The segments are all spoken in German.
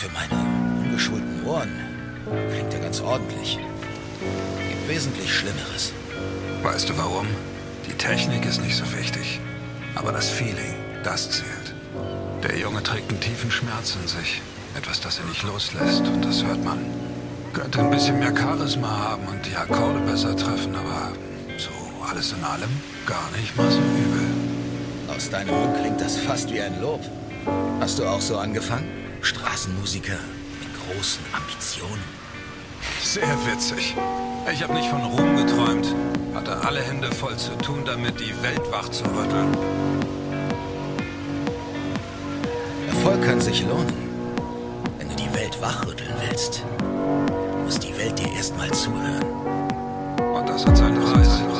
Für meine ungeschulten Ohren klingt er ganz ordentlich. Gibt wesentlich Schlimmeres. Weißt du warum? Die Technik ist nicht so wichtig. Aber das Feeling, das zählt. Der Junge trägt einen tiefen Schmerz in sich. Etwas, das er nicht loslässt. Und das hört man. Könnte ein bisschen mehr Charisma haben und die Akkorde besser treffen, aber so alles in allem gar nicht mal so übel. Aus deinem Mund klingt das fast wie ein Lob. Hast du auch so angefangen? Straßenmusiker mit großen Ambitionen? Sehr witzig. Ich habe nicht von Ruhm geträumt. Hatte alle Hände voll zu tun, damit die Welt wach zu rütteln. Erfolg kann sich lohnen. Wenn du die Welt wachrütteln willst, muss die Welt dir erstmal zuhören. Und das hat seinen Preis.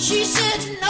She said no.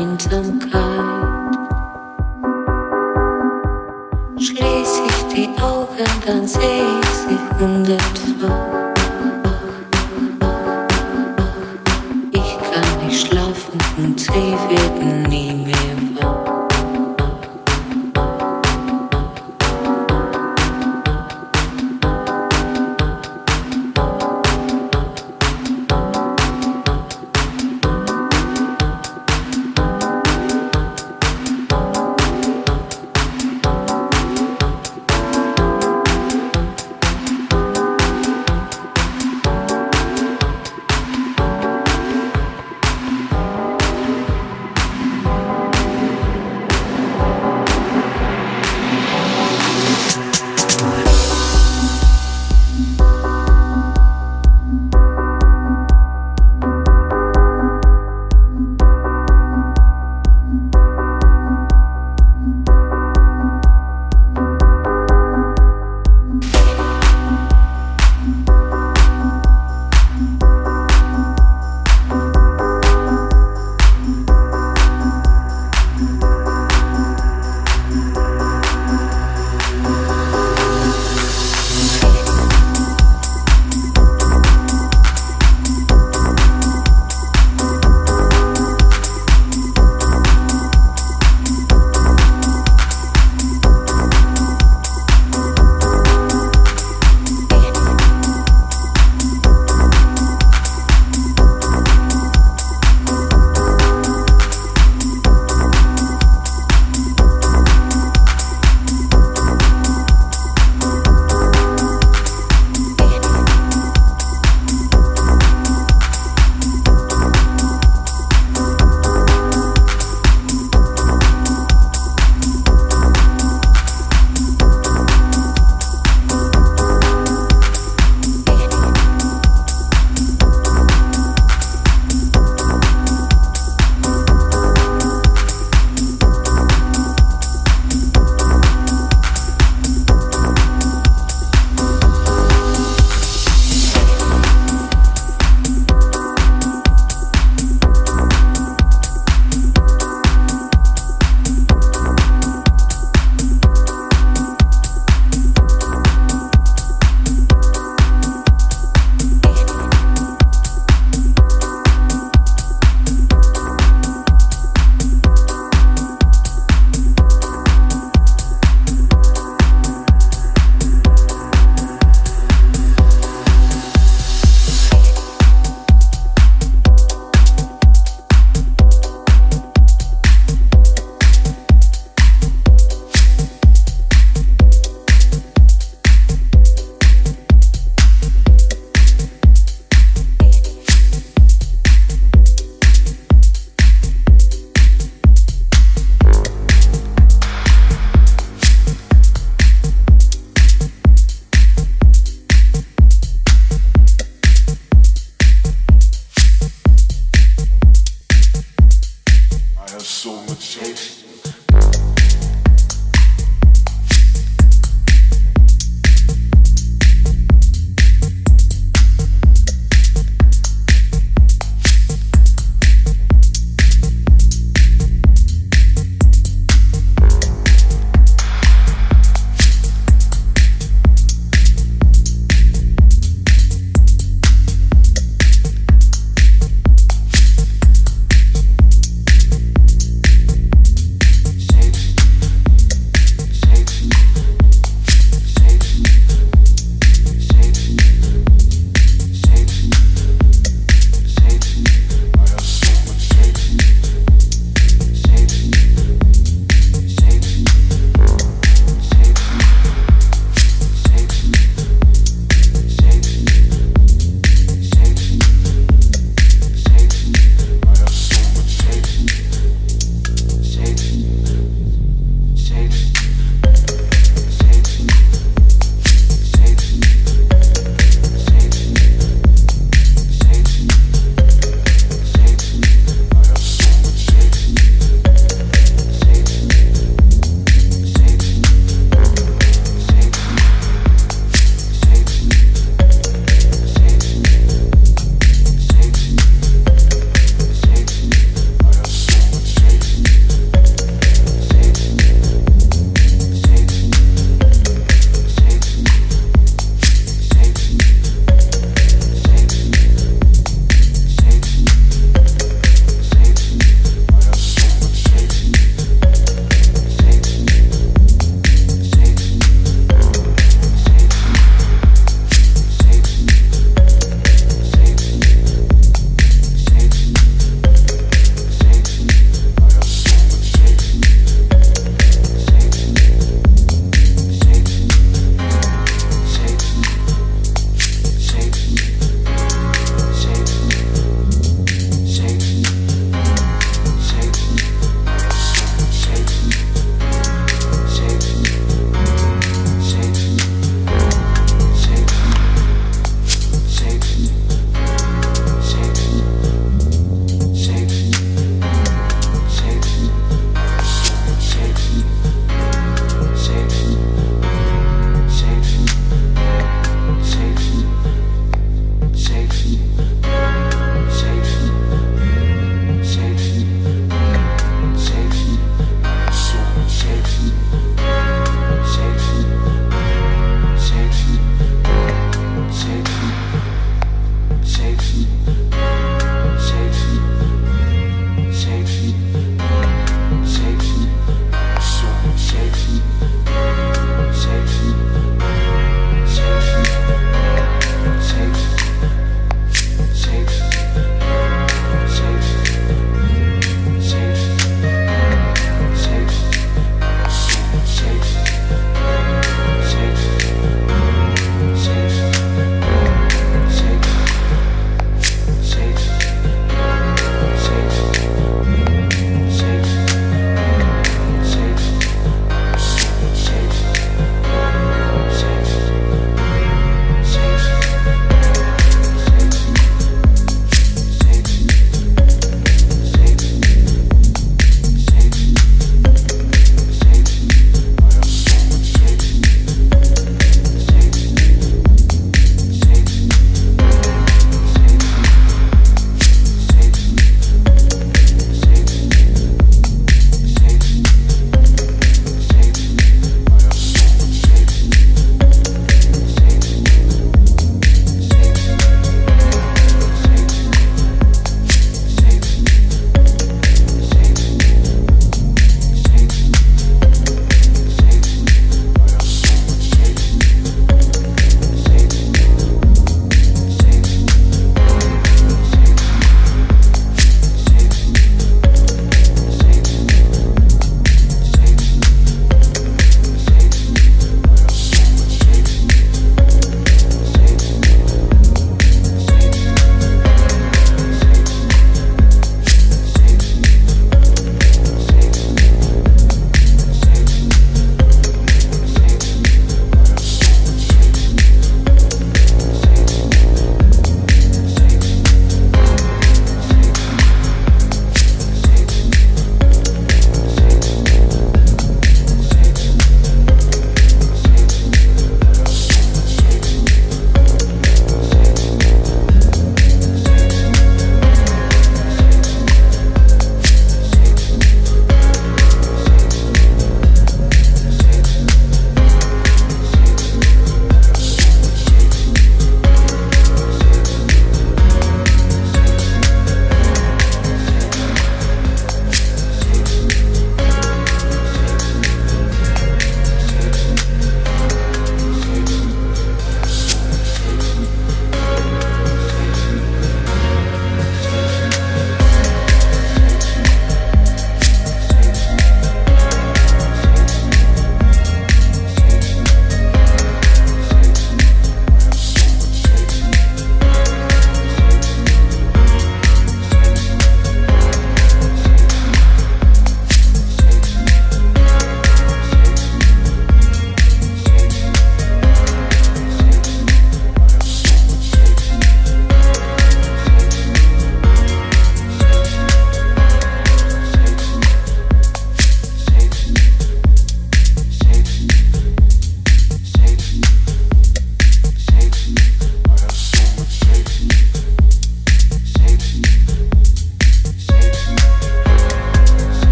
Und seh,